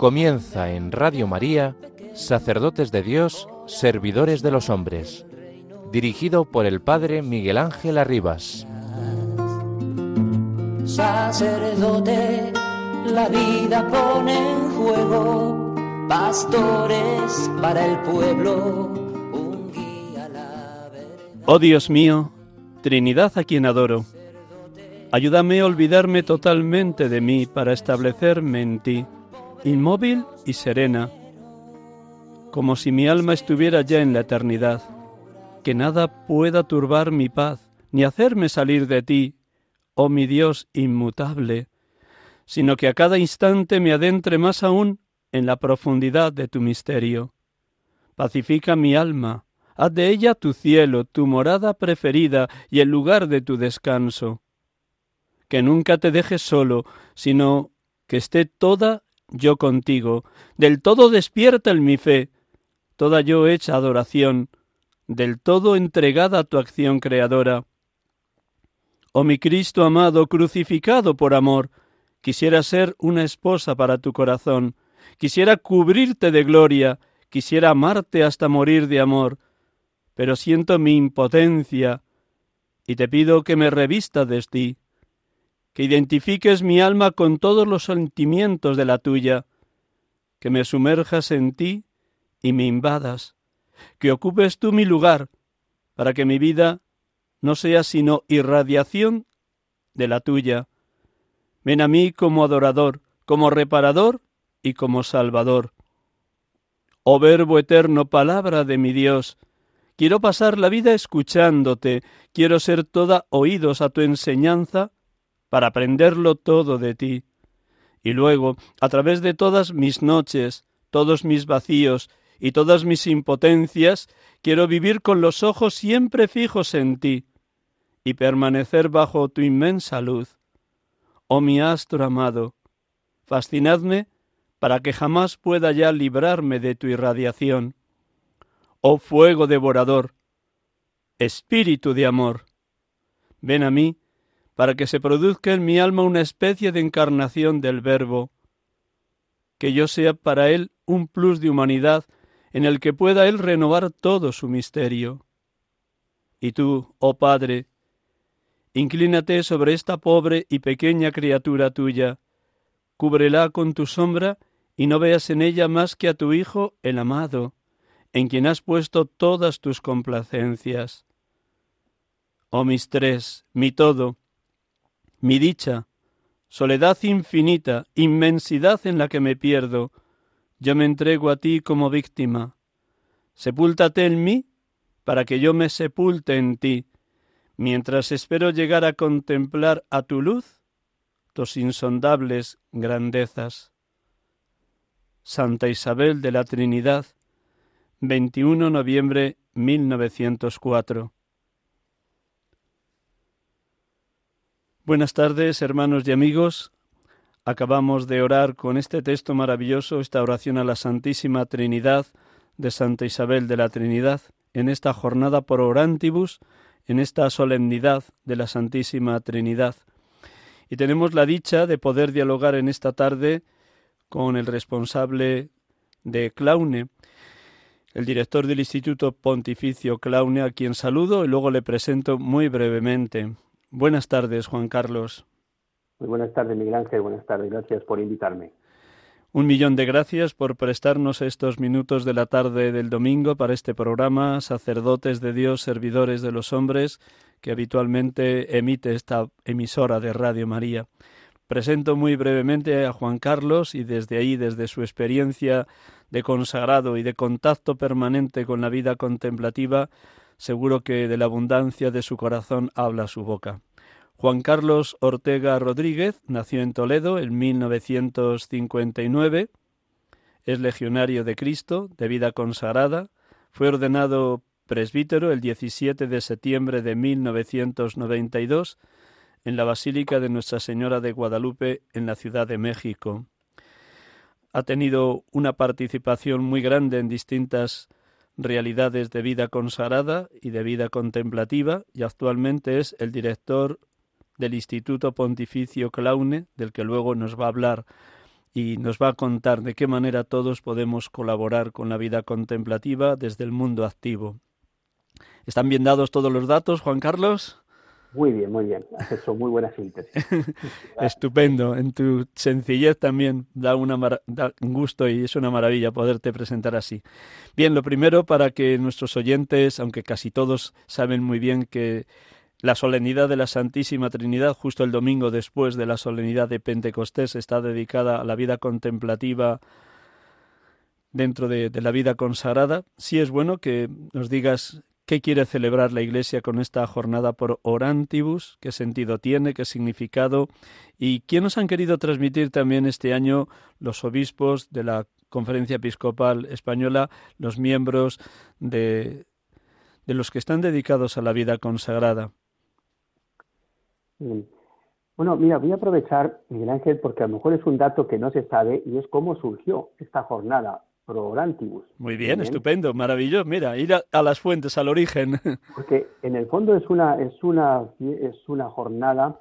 Comienza en Radio María, Sacerdotes de Dios, Servidores de los Hombres, dirigido por el Padre Miguel Ángel Arribas. Sacerdote, la vida pone en juego, pastores para el pueblo, un guía la. Oh Dios mío, Trinidad a quien adoro, ayúdame a olvidarme totalmente de mí para establecerme en ti, inmóvil y serena, como si mi alma estuviera ya en la eternidad, que nada pueda turbar mi paz, ni hacerme salir de ti, oh mi Dios inmutable, sino que a cada instante me adentre más aún en la profundidad de tu misterio. Pacifica mi alma, haz de ella tu cielo, tu morada preferida y el lugar de tu descanso. Que nunca te dejes solo, sino que esté toda yo contigo, del todo despierta en mi fe, toda yo hecha adoración, del todo entregada a tu acción creadora. Oh mi Cristo amado, crucificado por amor, quisiera ser una esposa para tu corazón, quisiera cubrirte de gloria, quisiera amarte hasta morir de amor, pero siento mi impotencia y te pido que me revistas de ti, que identifiques mi alma con todos los sentimientos de la tuya, que me sumerjas en ti y me invadas, que ocupes tú mi lugar, para que mi vida no sea sino irradiación de la tuya. Ven a mí como adorador, como reparador y como salvador. Oh Verbo eterno, palabra de mi Dios, quiero pasar la vida escuchándote, quiero ser toda oídos a tu enseñanza para aprenderlo todo de ti. Y luego, a través de todas mis noches, todos mis vacíos y todas mis impotencias, quiero vivir con los ojos siempre fijos en ti y permanecer bajo tu inmensa luz. Oh mi astro amado, fascinadme para que jamás pueda ya librarme de tu irradiación. Oh fuego devorador, espíritu de amor, ven a mí para que se produzca en mi alma una especie de encarnación del Verbo, que yo sea para él un plus de humanidad en el que pueda él renovar todo su misterio. Y tú, oh Padre, inclínate sobre esta pobre y pequeña criatura tuya, cúbrela con tu sombra y no veas en ella más que a tu Hijo el amado, en quien has puesto todas tus complacencias. Oh mis tres, mi todo, mi dicha, soledad infinita, inmensidad en la que me pierdo, yo me entrego a ti como víctima. Sepúltate en mí para que yo me sepulte en ti, mientras espero llegar a contemplar a tu luz tus insondables grandezas. Santa Isabel de la Trinidad, 21 de noviembre 1904. Buenas tardes, hermanos y amigos. Acabamos de orar con este texto maravilloso, esta oración a la Santísima Trinidad de Santa Isabel de la Trinidad, en esta jornada por orantibus, en esta solemnidad de la Santísima Trinidad. Y tenemos la dicha de poder dialogar en esta tarde con el responsable de Claune, el director del Instituto Pontificio Claune, a quien saludo y luego le presento muy brevemente. Buenas tardes, Juan Carlos. Muy buenas tardes, Miguel Ángel. Buenas tardes. Gracias por invitarme. Un millón de gracias por prestarnos estos minutos de la tarde del domingo para este programa Sacerdotes de Dios, Servidores de los Hombres, que habitualmente emite esta emisora de Radio María. Presento muy brevemente a Juan Carlos y desde ahí, desde su experiencia de consagrado y de contacto permanente con la vida contemplativa, seguro que de la abundancia de su corazón habla su boca. Juan Carlos Ortega Rodríguez nació en Toledo en 1959, es legionario de Cristo, de vida consagrada, fue ordenado presbítero el 17 de septiembre de 1992 en la Basílica de Nuestra Señora de Guadalupe en la Ciudad de México. Ha tenido una participación muy grande en distintas realidades de vida consagrada y de vida contemplativa y actualmente es el director del Instituto Pontificio Claune, del que luego nos va a hablar y nos va a contar de qué manera todos podemos colaborar con la vida contemplativa desde el mundo activo. ¿Están bien dados todos los datos, Juan Carlos? Muy bien, muy bien. Has hecho muy buena síntesis. Estupendo. En tu sencillez también da, una da un gusto y es una maravilla poderte presentar así. Bien, lo primero para que nuestros oyentes, aunque casi todos saben muy bien que la solemnidad de la Santísima Trinidad, justo el domingo después de la solemnidad de Pentecostés, está dedicada a la vida contemplativa dentro de, de la vida consagrada. Sí es bueno que nos digas ¿Qué quiere celebrar la Iglesia con esta jornada por Orantibus? ¿Qué sentido tiene? ¿Qué significado? ¿Y quién nos han querido transmitir también este año los obispos de la Conferencia Episcopal Española, los miembros de, de los que están dedicados a la vida consagrada? Bueno, mira, voy a aprovechar, Miguel Ángel, porque a lo mejor es un dato que no se sabe y es cómo surgió esta jornada. Muy bien, estupendo, maravilloso. Mira, ir a, las fuentes, al origen. Porque en el fondo es una, es una, es una jornada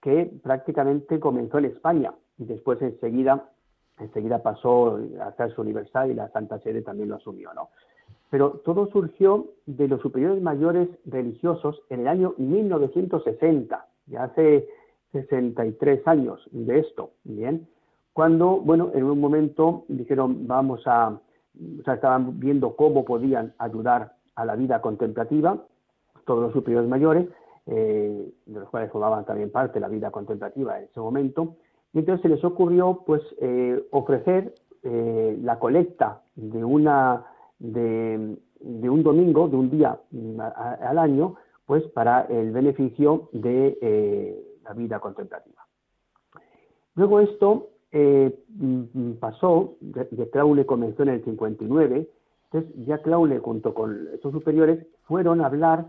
que prácticamente comenzó en España y después enseguida, enseguida pasó a hacerse universal y la Santa Sede también lo asumió, ¿no? Pero todo surgió de los superiores mayores religiosos en el año 1960, ya hace 63 años de esto, ¿bien? Cuando, bueno, en un momento dijeron, vamos a, o sea, estaban viendo cómo podían ayudar a la vida contemplativa, todos los superiores mayores, eh, de los cuales formaban también parte la vida contemplativa en ese momento, y entonces se les ocurrió, pues, eh, ofrecer eh, la colecta de una, de, un domingo, de un día mm, al año, pues, para el beneficio de la vida contemplativa. Luego esto eh, mm, pasó, ya Claule comenzó en el 59, entonces ya Claule junto con estos superiores fueron a hablar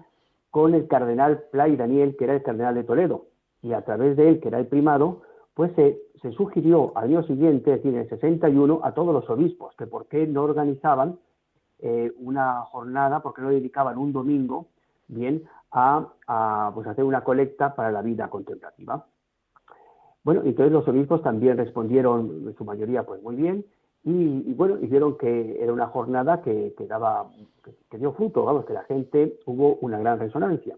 con el cardenal Play Daniel, que era el cardenal de Toledo, y a través de él, que era el primado, pues se, sugirió al año siguiente, es decir, en el 61, a todos los obispos, que por qué no organizaban eh, una jornada, por qué no dedicaban un domingo, bien, a, a pues hacer una colecta para la vida contemplativa. Bueno, entonces los obispos también respondieron, en su mayoría, pues muy bien, y, bueno, hicieron que era una jornada que, daba, que, dio fruto, vamos, que la gente hubo una gran resonancia.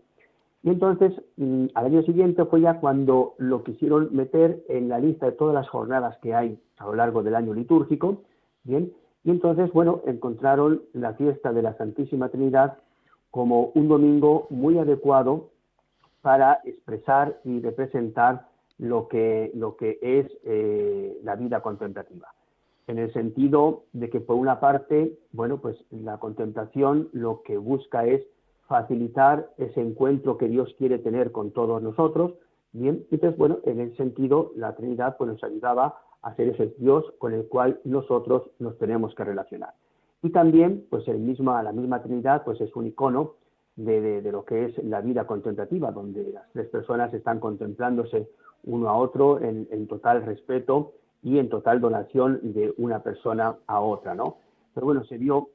Y entonces, mm, al año siguiente fue ya cuando lo quisieron meter en la lista de todas las jornadas que hay a lo largo del año litúrgico, bien, y entonces, bueno, encontraron la fiesta de la Santísima Trinidad como un domingo muy adecuado para expresar y representar lo que, lo que es eh, la vida contemplativa. En el sentido de que, por una parte, bueno, pues la contemplación lo que busca es facilitar ese encuentro que Dios quiere tener con todos nosotros, bien, entonces, bueno, en ese sentido, la Trinidad pues, nos ayudaba a ser ese Dios con el cual nosotros nos tenemos que relacionar. Y también, pues el misma, la misma Trinidad, pues es un icono de, de, lo que es la vida contemplativa, donde las tres personas están contemplándose uno a otro en, total respeto y en total donación de una persona a otra, ¿no? Pero bueno, se vio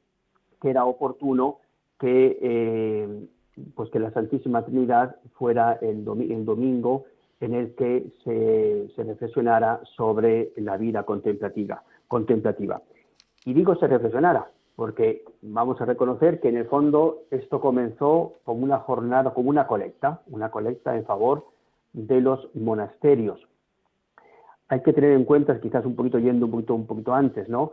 que era oportuno que, eh, pues que la Santísima Trinidad fuera el, domingo en el que se, se, reflexionara sobre la vida contemplativa, contemplativa. Y digo se reflexionara, porque vamos a reconocer que en el fondo esto comenzó como una jornada, como una colecta, una colecta en favor de los monasterios. Hay que tener en cuenta, quizás un poquito yendo un poquito, un poquito antes, ¿no?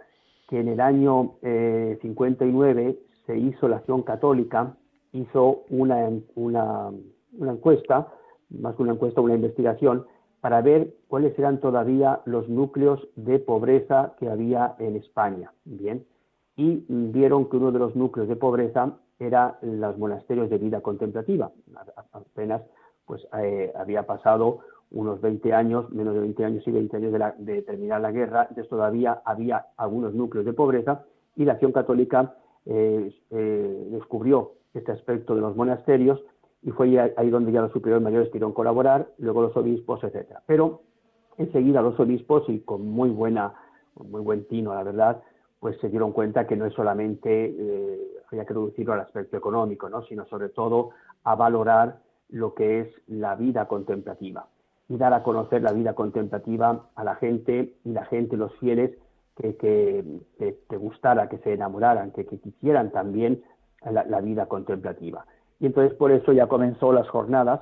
que en el año 59 eh, se hizo la acción católica, hizo una, una, una encuesta, más que una encuesta, una investigación, para ver cuáles eran todavía los núcleos de pobreza que había en España. Bien, y vieron que uno de los núcleos de pobreza era los monasterios de vida contemplativa. Apenas pues eh, había pasado unos 20 años, menos de 20 años y 20 años de, terminar la guerra, entonces todavía había algunos núcleos de pobreza y la acción católica eh, eh, descubrió este aspecto de los monasterios y fue ahí donde ya los superiores mayores quisieron colaborar, luego los obispos, etcétera. Pero enseguida los obispos, y con muy buena, muy buen tino, la verdad, pues se dieron cuenta que no es solamente había que reducirlo al aspecto económico, ¿no? sino sobre todo a valorar lo que es la vida contemplativa y dar a conocer la vida contemplativa a la gente y la gente, los fieles, que, que, te gustara, que se enamoraran, que, quisieran también la, vida contemplativa. Y entonces por eso ya comenzó las jornadas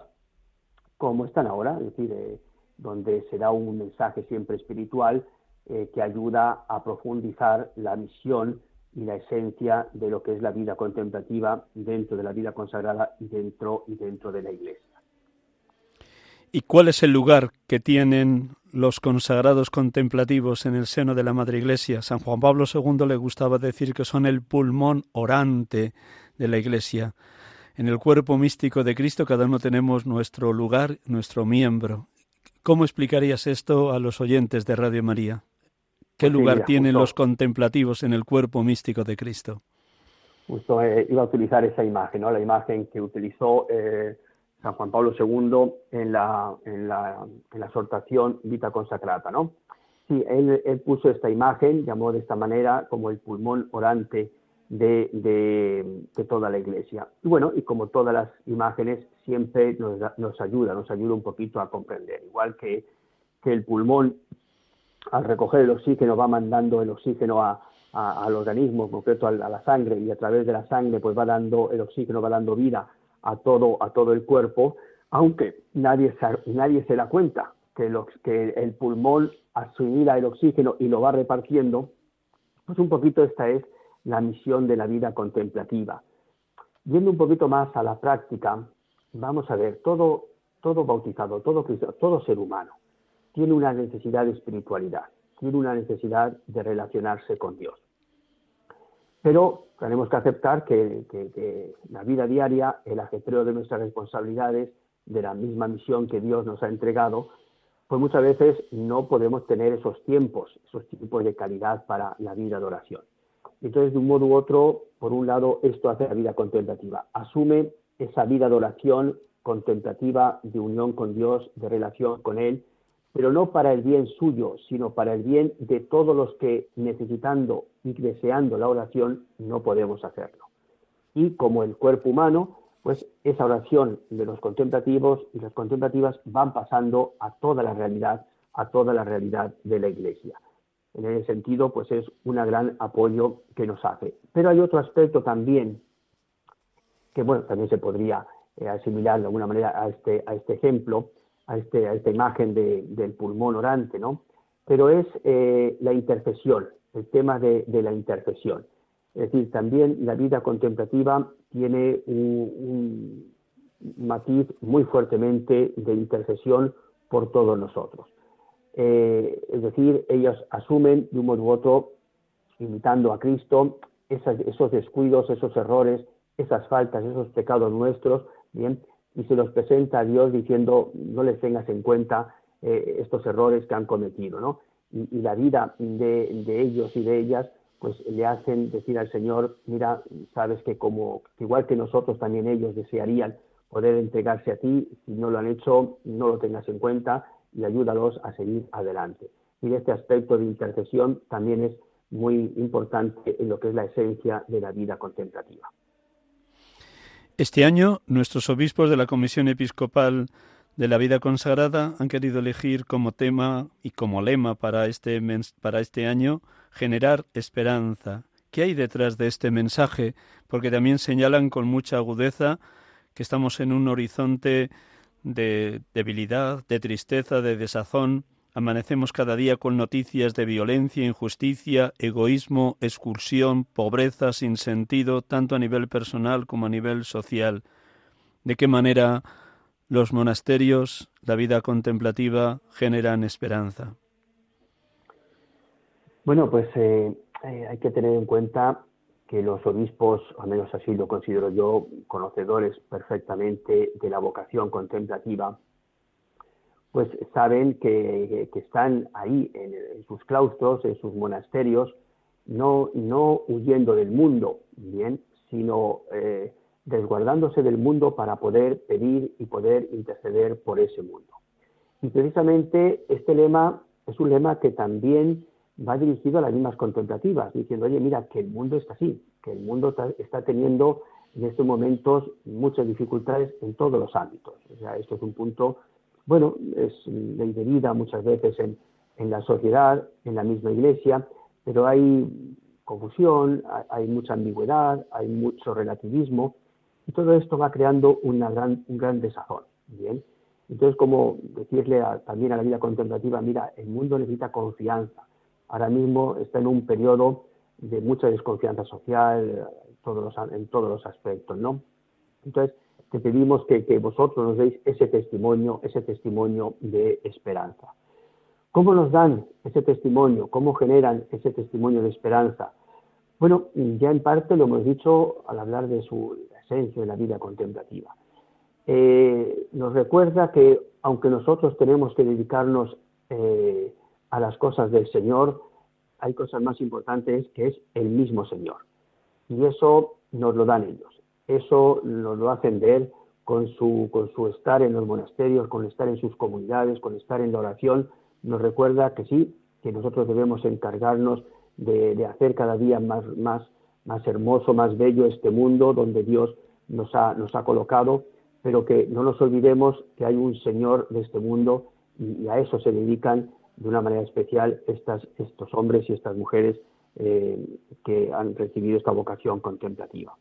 como están ahora, es decir, eh, donde se da un mensaje siempre espiritual eh, que ayuda a profundizar la misión y la esencia de lo que es la vida contemplativa dentro de la vida consagrada y dentro, y dentro de la Iglesia. ¿Y cuál es el lugar que tienen los consagrados contemplativos en el seno de la Madre Iglesia? San Juan Pablo II le gustaba decir que son el pulmón orante de la Iglesia. En el cuerpo místico de Cristo cada uno tenemos nuestro lugar, nuestro miembro. ¿Cómo explicarías esto a los oyentes de Radio María? ¿Qué lugar tienen los contemplativos en el cuerpo místico de Cristo? Justo eh, iba a utilizar esa imagen, ¿no? la imagen que utilizó eh, San Juan Pablo II en la, en la, en la exhortación Vita Consacrata. ¿no? Sí, él, él, puso esta imagen, llamó de esta manera como el pulmón orante de, de, de, toda la iglesia. Y bueno, y como todas las imágenes, siempre nos, nos ayuda, nos ayuda un poquito a comprender. Igual que, que el pulmón al recoger el oxígeno va mandando el oxígeno a, al organismo, en concreto a, la sangre, y a través de la sangre pues va dando el oxígeno, va dando vida a todo, a todo el cuerpo, aunque nadie se, nadie se da cuenta que, que el pulmón asumirá el oxígeno y lo va repartiendo, pues un poquito esta es la misión de la vida contemplativa. Yendo un poquito más a la práctica, vamos a ver, todo, todo bautizado, todo, todo ser humano, tiene una necesidad de espiritualidad, tiene una necesidad de relacionarse con Dios. Pero tenemos que aceptar que, la vida diaria, el ajetreo de nuestras responsabilidades, de la misma misión que Dios nos ha entregado, pues muchas veces no podemos tener esos tiempos, esos tiempos de calidad para la vida de oración. Entonces, de un modo u otro, por un lado, esto hace la vida contemplativa. Asume esa vida de oración contemplativa, de unión con Dios, de relación con Él, pero no para el bien suyo, sino para el bien de todos los que necesitando y deseando la oración no podemos hacerlo. Y como el cuerpo humano, pues esa oración de los contemplativos y las contemplativas van pasando a toda la realidad, a toda la realidad de la Iglesia. En ese sentido, pues es un gran apoyo que nos hace. Pero hay otro aspecto también que, bueno, también se podría eh, asimilar de alguna manera a este, a este ejemplo, a, este, a esta imagen del pulmón orante, ¿no? Pero es eh, la intercesión, el tema de, la intercesión. Es decir, también la vida contemplativa tiene un, matiz muy fuertemente de intercesión por todos nosotros. Eh, es decir, ellos asumen de un modo u otro, imitando a Cristo, esos descuidos, esos errores, esas faltas, esos pecados nuestros, bien, y se los presenta a Dios diciendo no les tengas en cuenta eh, estos errores que han cometido, ¿no? Y, la vida de, ellos y de ellas pues le hacen decir al Señor, mira, sabes que como igual que nosotros también ellos desearían poder entregarse a ti, si no lo han hecho, no lo tengas en cuenta y ayúdalos a seguir adelante. Y este aspecto de intercesión también es muy importante en lo que es la esencia de la vida contemplativa. Este año, nuestros obispos de la Comisión Episcopal de la Vida Consagrada han querido elegir como tema y como lema para este, para este año generar esperanza. ¿Qué hay detrás de este mensaje? Porque también señalan con mucha agudeza que estamos en un horizonte de debilidad, de tristeza, de desazón, Amanecemos cada día con noticias de violencia, injusticia, egoísmo, excursión, pobreza sin sentido, tanto a nivel personal como a nivel social. ¿De qué manera los monasterios, la vida contemplativa, generan esperanza? Bueno, pues eh, eh, hay que tener en cuenta que los obispos, al menos así lo considero yo, conocedores perfectamente de la vocación contemplativa, pues saben que, están ahí en, sus claustros, en sus monasterios, no, no huyendo del mundo, bien, sino eh, desguardándose del mundo para poder pedir y poder interceder por ese mundo. Y precisamente este lema es un lema que también va dirigido a las mismas contemplativas, diciendo, oye, mira, que el mundo está así, que el mundo está teniendo en estos momentos muchas dificultades en todos los ámbitos. O sea, esto es un punto, bueno, es ley de vida muchas veces en, en la sociedad, en la misma iglesia, pero hay confusión, hay mucha ambigüedad, hay mucho relativismo, y todo esto va creando una gran, un gran desazón. Bien, entonces, como decirle también a la vida contemplativa, mira, el mundo necesita confianza. Ahora mismo está en un periodo de mucha desconfianza social todos los, en todos los aspectos, ¿no? Entonces, te pedimos que, vosotros nos deis ese testimonio, ese testimonio de esperanza. ¿Cómo nos dan ese testimonio? ¿Cómo generan ese testimonio de esperanza? Bueno, ya en parte lo hemos dicho al hablar de su esencia de la vida contemplativa. Eh, nos recuerda que aunque nosotros tenemos que dedicarnos eh, a las cosas del Señor, hay cosas más importantes que es el mismo Señor. Y eso nos lo dan ellos. Eso nos lo hacen ver con su, con su estar en los monasterios, con estar en sus comunidades, con estar en la oración. Nos recuerda que sí, que nosotros debemos encargarnos de, hacer cada día más, más, más hermoso, más bello este mundo donde Dios nos ha, nos ha colocado pero que no nos olvidemos que hay un Señor de este mundo y, a eso se dedican de una manera especial estas, estos hombres y estas mujeres eh, que han recibido esta vocación contemplativa.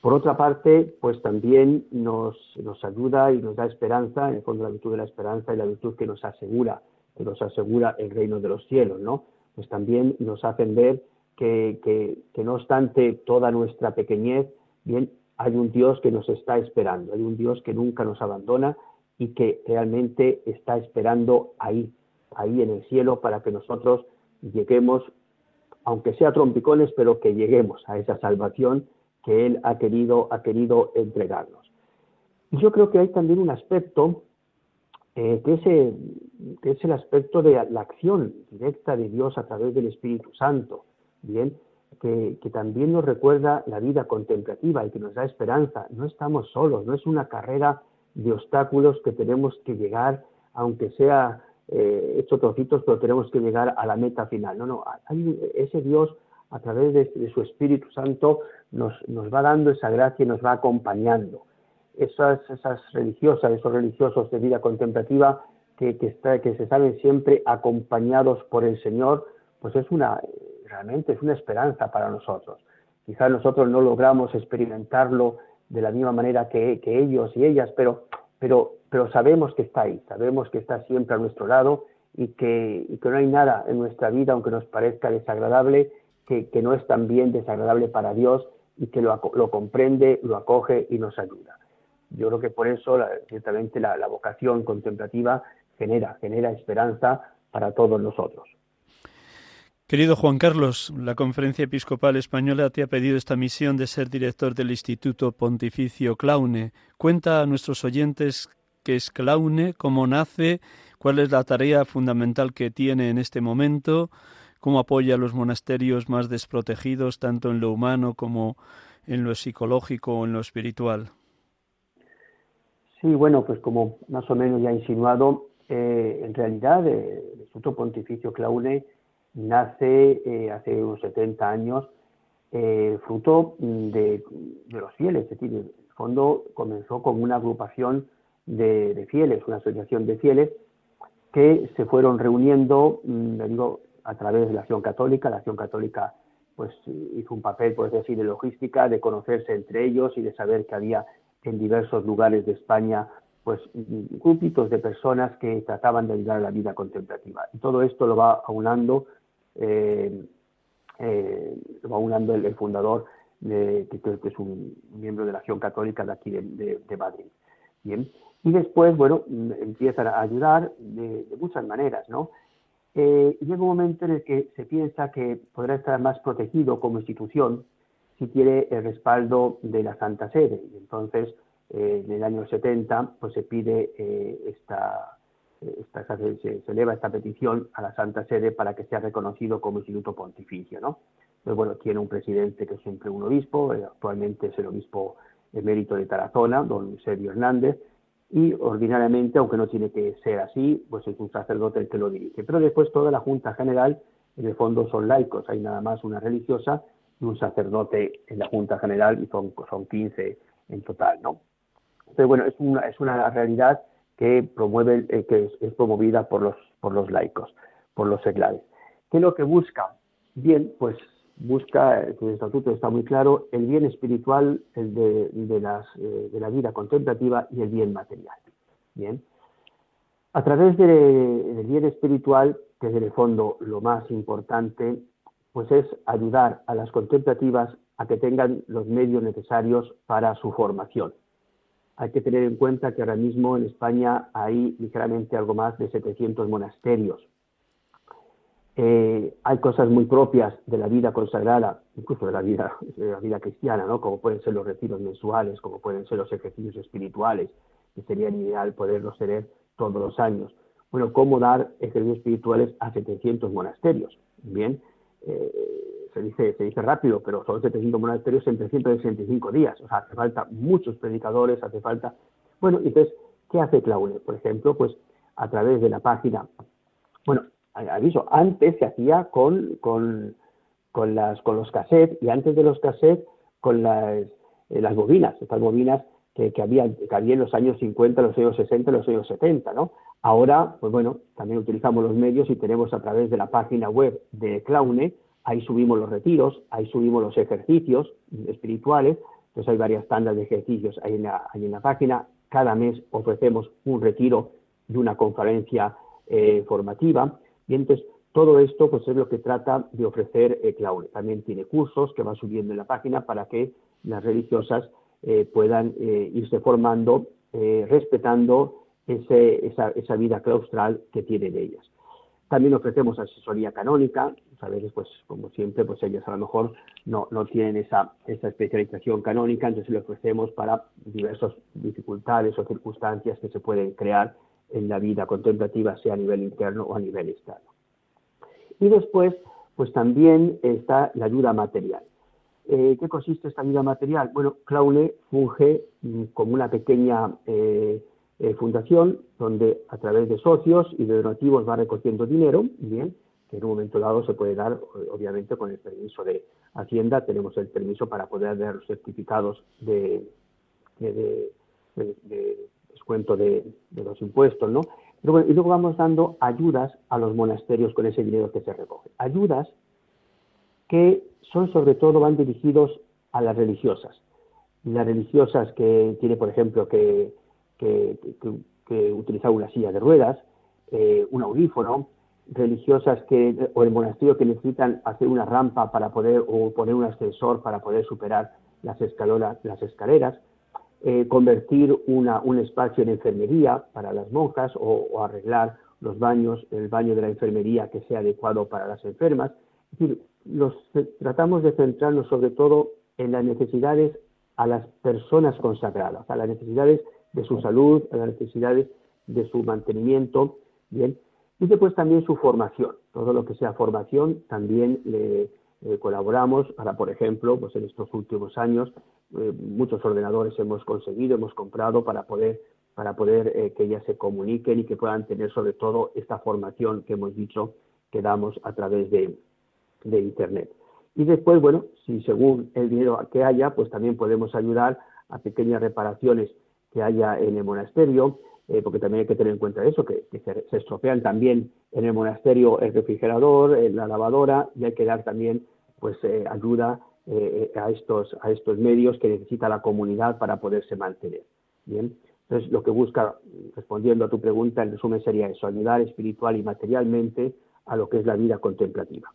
Por otra parte, pues también nos, nos, ayuda y nos da esperanza, en el fondo la virtud de la esperanza y la virtud que nos asegura, que nos asegura el reino de los cielos, ¿no? Pues también nos hacen ver que, que, que no obstante toda nuestra pequeñez, bien, hay un Dios que nos está esperando, hay un Dios que nunca nos abandona y que realmente está esperando ahí, ahí en el cielo para que nosotros lleguemos, aunque sea trompicones, pero que lleguemos a esa salvación que Él ha querido, ha querido entregarnos. Y yo creo que hay también un aspecto eh, que, es, que es el aspecto de la acción directa de Dios a través del Espíritu Santo. Bien, que, también nos recuerda la vida contemplativa y que nos da esperanza. No estamos solos, no es una carrera de obstáculos que tenemos que llegar, aunque sea eh, hecho trocitos, pero tenemos que llegar a la meta final. No, no, ese Dios a través de, su Espíritu Santo nos, nos, va dando esa gracia y nos va acompañando. Esas, esas religiosas, esos religiosos de vida contemplativa que, que, está, que se saben siempre acompañados por el Señor, pues es una, realmente es una esperanza para nosotros. Quizás nosotros no logramos experimentarlo de la misma manera que, ellos y ellas, pero, pero, pero sabemos que está ahí, sabemos que está siempre a nuestro lado y que, y que no hay nada en nuestra vida, aunque nos parezca desagradable, que, no es también desagradable para Dios y que lo, comprende, lo acoge y nos ayuda. Yo creo que por eso, ciertamente, la, la vocación contemplativa genera, genera esperanza para todos nosotros. Querido Juan Carlos, la Conferencia Episcopal Española te ha pedido esta misión de ser director del Instituto Pontificio Claune. Cuenta a nuestros oyentes qué es Claune, cómo nace, cuál es la tarea fundamental que tiene en este momento, cómo apoya a los monasterios más desprotegidos, tanto en lo humano como en lo psicológico o en lo espiritual. Sí, bueno, pues como más o menos ya he insinuado, eh, en realidad eh, el Instituto Pontificio Claune nace eh, hace unos 70 años fruto de, los fieles, es decir, en el fondo comenzó como una agrupación de, fieles, una asociación de fieles que se fueron reuniendo, mm, digo, a través de la acción católica. La acción católica pues hizo un papel, por decir, de logística, de conocerse entre ellos y de saber que había en diversos lugares de España pues grupitos de personas que trataban de ayudar a la vida contemplativa. Y todo esto lo va aunando eh, eh, va unando el, fundador, de, que, es un miembro de la Acción Católica de aquí de, Madrid. Bien. Y después, bueno, empiezan a ayudar de, muchas maneras, ¿no? Eh, llega un momento en el que se piensa que podrá estar más protegido como institución si tiene el respaldo de la Santa Sede. Y entonces, eh, en el año 70, pues se pide esta, esta, se, eleva esta petición a la Santa Sede para que sea reconocido como instituto pontificio, ¿no? Pues bueno, tiene un presidente que es siempre un obispo, eh, actualmente es el obispo emérito de Tarazona, don Sergio Hernández, y ordinariamente, aunque no tiene que ser así, pues es un sacerdote el que lo dirige. Pero después toda la Junta General, en el fondo, son laicos, hay nada más una religiosa y un sacerdote en la Junta General y son, son 15 en total, ¿no? Entonces, bueno, es una, es una realidad que promueve, eh, que es, promovida por los, por los laicos, por los seglares. ¿Qué es lo que busca? Bien, pues busca, el estatuto está muy claro, el bien espiritual, el de, las, eh, de la vida contemplativa y el bien material. Bien. A través del bien espiritual, que es en el fondo lo más importante, pues es ayudar a las contemplativas a que tengan los medios necesarios para su formación. Hay que tener en cuenta que ahora mismo en España hay ligeramente algo más de 700 monasterios. Eh, hay cosas muy propias de la vida consagrada, incluso de la vida, de la vida cristiana, ¿no? como pueden ser los retiros mensuales, como pueden ser los ejercicios espirituales, que sería ideal poderlos tener todos los años. Bueno, ¿cómo dar ejercicios espirituales a 700 monasterios? Bien, eh, se, dice, se dice rápido, pero son 700 monasterios en 365 días. O sea, hace falta muchos predicadores, hace falta... Bueno, entonces, ¿qué hace Claune? Por ejemplo, pues a través de la página... Bueno, aviso, antes se hacía con, con, con, los cassettes y antes de los cassettes con las, eh, las bobinas, estas bobinas que, que, había, que había en los años 50, los años 60, los años 70, ¿no? Ahora, pues bueno, también utilizamos los medios y tenemos a través de la página web de Claune, ahí subimos los retiros, ahí subimos los ejercicios espirituales, entonces hay varias tandas de ejercicios ahí en la, en la página, cada mes ofrecemos un retiro y una conferencia eh, formativa, todo esto pues es lo que trata de ofrecer eh. También tiene cursos que va subiendo en la página para que las religiosas eh, puedan irse formando respetando esa, vida claustral que tienen ellas. También ofrecemos asesoría canónica, a veces, pues, como siempre, pues ellas a lo mejor no, no tienen esa, esa especialización canónica, entonces le ofrecemos para diversas dificultades o circunstancias que se pueden crear en la vida contemplativa, sea a nivel interno o a nivel externo. Y después, pues también está la ayuda material. Eh, ¿Qué consiste esta ayuda material? Bueno, Claule funge mm, como una pequeña eh, eh, fundación donde a través de socios y de donativos va recogiendo dinero, bien, que en un momento dado se puede dar, obviamente, con el permiso de Hacienda, tenemos el permiso para poder dar los certificados de, descuento de, los impuestos, ¿no? y luego vamos dando ayudas a los monasterios con ese dinero que se recoge. Ayudas que son sobre todo, van dirigidos a las religiosas. Las religiosas que tiene, por ejemplo, que que, utilizar una silla de ruedas, eh, un audífono, religiosas que, o el monasterio que necesitan hacer una rampa para poder, o poner un ascensor para poder superar las, escaloras, las escaleras, eh, convertir un espacio en enfermería para las monjas o, arreglar los baños, el baño de la enfermería que sea adecuado para las enfermas. Es decir, los, tratamos de centrarnos sobre todo en las necesidades a las personas consagradas, a las necesidades de su salud, a las necesidades de su mantenimiento, bien, y después también su formación. Todo lo que sea formación también le eh, colaboramos para, por ejemplo, pues en estos últimos años eh, muchos ordenadores hemos conseguido, hemos comprado para poder para poder eh, que ellas se comuniquen y que puedan tener sobre todo esta formación que hemos dicho que damos a través de, de Internet. Y después, bueno, si según el dinero que haya, pues también podemos ayudar a pequeñas reparaciones que haya en el monasterio, eh, porque también hay que tener en cuenta eso, que, se, estropean también en el monasterio el refrigerador, la lavadora, y hay que dar también pues eh, ayuda eh, a, estos, a estos medios que necesita la comunidad para poderse mantener. Bien, entonces lo que busca, respondiendo a tu pregunta, en resumen sería eso, ayudar espiritual y materialmente a lo que es la vida contemplativa.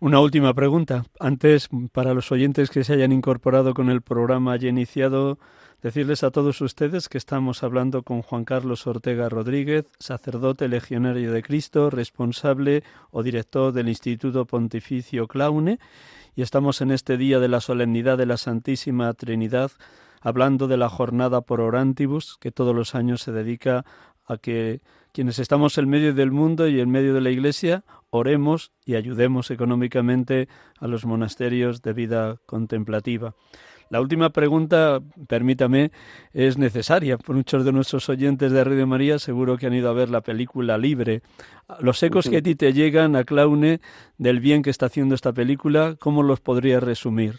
Una última pregunta. Antes, para los oyentes que se hayan incorporado con el programa ya iniciado, Decirles a todos ustedes que estamos hablando con Juan Carlos Ortega Rodríguez, sacerdote legionario de Cristo, responsable o director del Instituto Pontificio Claune, y estamos en este día de la solemnidad de la Santísima Trinidad hablando de la jornada por orantibus que todos los años se dedica a que quienes estamos en medio del mundo y en medio de la Iglesia oremos y ayudemos económicamente a los monasterios de vida contemplativa. La última pregunta, permítame, es necesaria. Muchos de nuestros oyentes de Radio María seguro que han ido a ver la película Libre. Los ecos que a ti te llegan a Claune del bien que está haciendo esta película, ¿cómo los podrías resumir?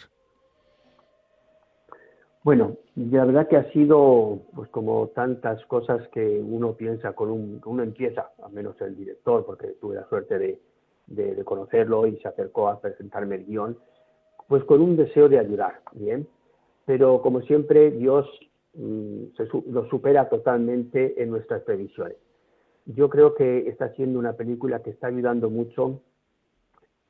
Bueno, la verdad que ha sido, pues como tantas cosas que uno piensa con un, uno empieza, al menos el director, porque tuve la suerte de, de, conocerlo y se acercó a presentarme el guion, pues con un deseo de ayudar, ¿bien? Pero como siempre, Dios mm, lo supera totalmente en nuestras previsiones. Yo creo que está siendo una película que está ayudando mucho,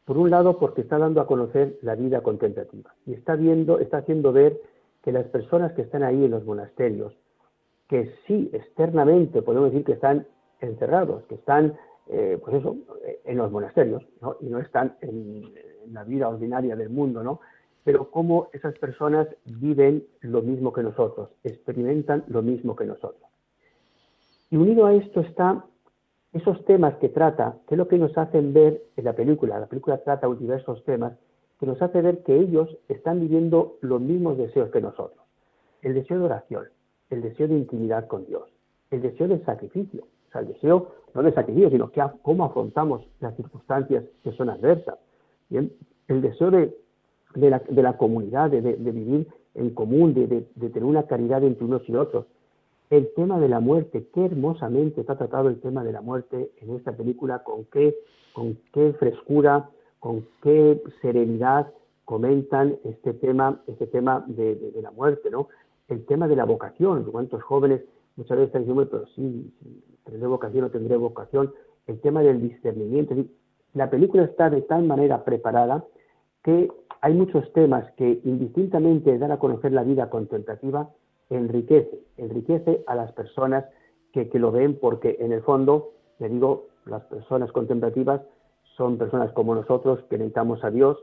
por un lado porque está dando a conocer la vida contemplativa y está viendo, está haciendo ver que las personas que están ahí en los monasterios, que sí externamente podemos decir que están encerrados, que están, eh, pues eso, en los monasterios, y no están en, la vida ordinaria del mundo, ¿no? Pero cómo esas personas viven lo mismo que nosotros, experimentan lo mismo que nosotros. Y unido a esto está esos temas que trata, que es lo que nos hacen ver en la película. La película trata diversos temas que nos hace ver que ellos están viviendo los mismos deseos que nosotros. El deseo de oración, el deseo de intimidad con Dios, el deseo de sacrificio, o sea, el deseo no de sacrificio, sino que cómo afrontamos las circunstancias que son adversas. El deseo de, la, comunidad, de, vivir en común, de, tener una caridad entre unos y otros. El tema de la muerte, qué hermosamente está tratado el tema de la muerte en esta película, con qué, con qué frescura, con qué serenidad comentan este tema, este tema de, la muerte, ¿no? El tema de la vocación, cuántos jóvenes muchas veces diciendo, pero sí, tendré vocación o tendré vocación, el tema del discernimiento. La película está de tal manera preparada que hay muchos temas que indistintamente dar a conocer la vida contemplativa enriquece, enriquece a las personas que, que lo ven porque en el fondo, le digo, las personas contemplativas son personas como nosotros que necesitamos a Dios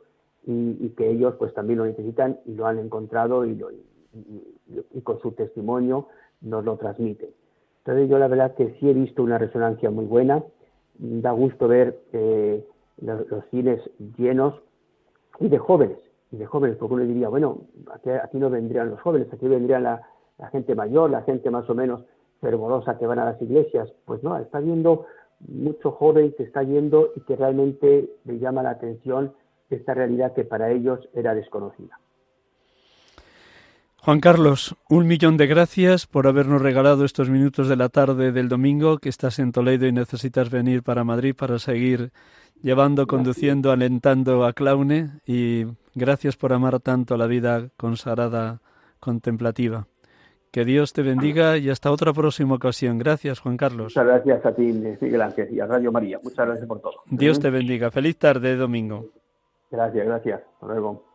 y, que ellos pues también lo necesitan y lo han encontrado y, y, con su testimonio nos lo transmiten. Entonces yo la verdad que sí he visto una resonancia muy buena, da gusto ver eh, los, cines llenos y de jóvenes, y de jóvenes, porque uno diría, bueno, aquí, no vendrían los jóvenes, aquí vendrían la, la gente mayor, la gente más o menos fervorosa que van a las iglesias. Pues no, está viendo mucho joven que está yendo y que realmente le llama la atención esta realidad que para ellos era desconocida. Juan Carlos, un millón de gracias por habernos regalado estos minutos de la tarde del domingo, que estás en Toledo y necesitas venir para Madrid para seguir llevando, conduciendo, alentando a Claune y gracias por amar tanto la vida consagrada contemplativa. Que Dios te bendiga y hasta otra próxima ocasión. Gracias, Juan Carlos. Muchas gracias a ti, Miguel Ángel, y a Radio María. Muchas gracias por todo. Dios te bendiga. Feliz tarde, domingo. Gracias, gracias. Hasta luego.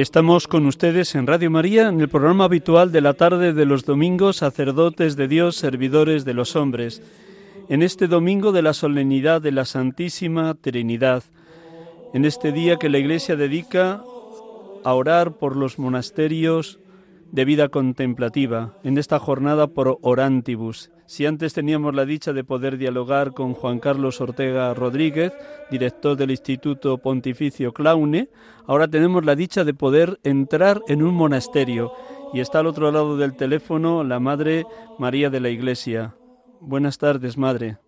Estamos con ustedes en Radio María en el programa habitual de la tarde de los domingos, sacerdotes de Dios, servidores de los hombres. En este domingo de la solemnidad de la Santísima Trinidad, en este día que la Iglesia dedica a orar por los monasterios de vida contemplativa, en esta jornada por Orantibus. Si antes teníamos la dicha de poder dialogar con Juan Carlos Ortega Rodríguez, director del Instituto Pontificio Claune, ahora tenemos la dicha de poder entrar en un monasterio. Y está al otro lado del teléfono la Madre María de la Iglesia. Buenas tardes, Madre.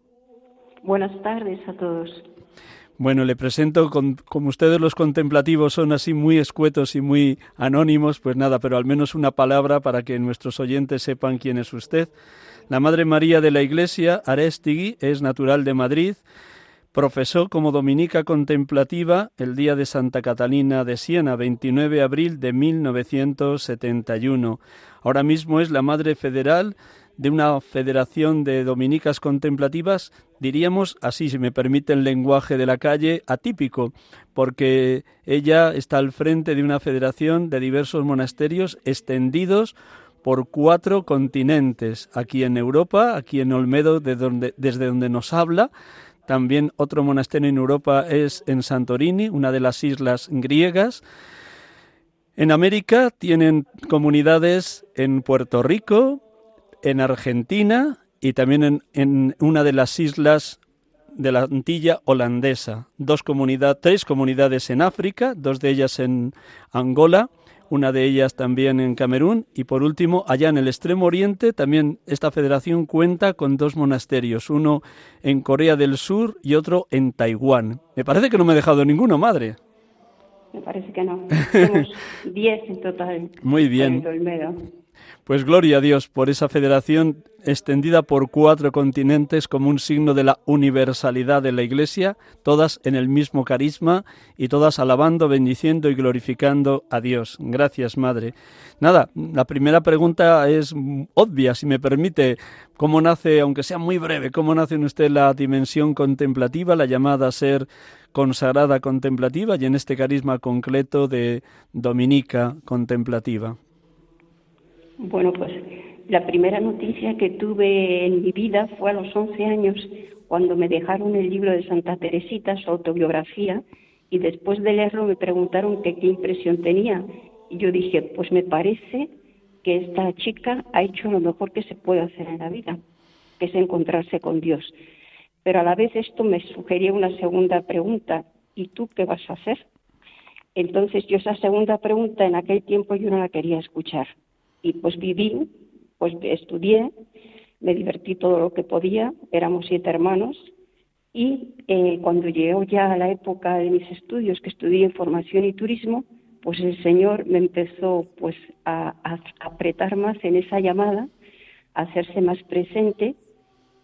Buenas tardes a todos. Bueno, le presento, como ustedes los contemplativos son así muy escuetos y muy anónimos, pues nada, pero al menos una palabra para que nuestros oyentes sepan quién es usted. La Madre María de la Iglesia, Arestigui, es natural de Madrid, profesó como dominica contemplativa el día de Santa Catalina de Siena, 29 de abril de 1971. Ahora mismo es la Madre Federal de una federación de dominicas contemplativas, diríamos así, si me permite el lenguaje de la calle, atípico, porque ella está al frente de una federación de diversos monasterios extendidos por cuatro continentes, aquí en Europa, aquí en Olmedo, desde donde nos habla. También otro monasterio en Europa es en Santorini, una de las islas griegas. En América tienen comunidades en Puerto Rico, en Argentina y también en, una de las islas de la Antilla holandesa. Dos tres comunidades en África, dos de ellas en Angola una de ellas también en Camerún y por último allá en el extremo oriente también esta federación cuenta con dos monasterios, uno en Corea del Sur y otro en Taiwán. Me parece que no me he dejado ninguno, madre. Me parece que no. Somos diez en total. Muy bien. Pues gloria a Dios por esa federación extendida por cuatro continentes como un signo de la universalidad de la Iglesia, todas en el mismo carisma y todas alabando, bendiciendo y glorificando a Dios. Gracias, Madre. Nada, la primera pregunta es obvia, si me permite. ¿Cómo nace, aunque sea muy breve, cómo nace en usted la dimensión contemplativa, la llamada a ser consagrada contemplativa y en este carisma concreto de dominica contemplativa? Bueno, pues la primera noticia que tuve en mi vida fue a los 11 años, cuando me dejaron el libro de Santa Teresita, su autobiografía, y después de leerlo me preguntaron qué impresión tenía. Y yo dije, pues me parece que esta chica ha hecho lo mejor que se puede hacer en la vida, que es encontrarse con Dios. Pero a la vez esto me sugería una segunda pregunta, ¿y tú qué vas a hacer? Entonces yo esa segunda pregunta en aquel tiempo yo no la quería escuchar y pues viví, pues estudié, me divertí todo lo que podía, éramos siete hermanos y eh, cuando llegó ya la época de mis estudios, que estudié formación y turismo, pues el Señor me empezó pues a, apretar más en esa llamada, a hacerse más presente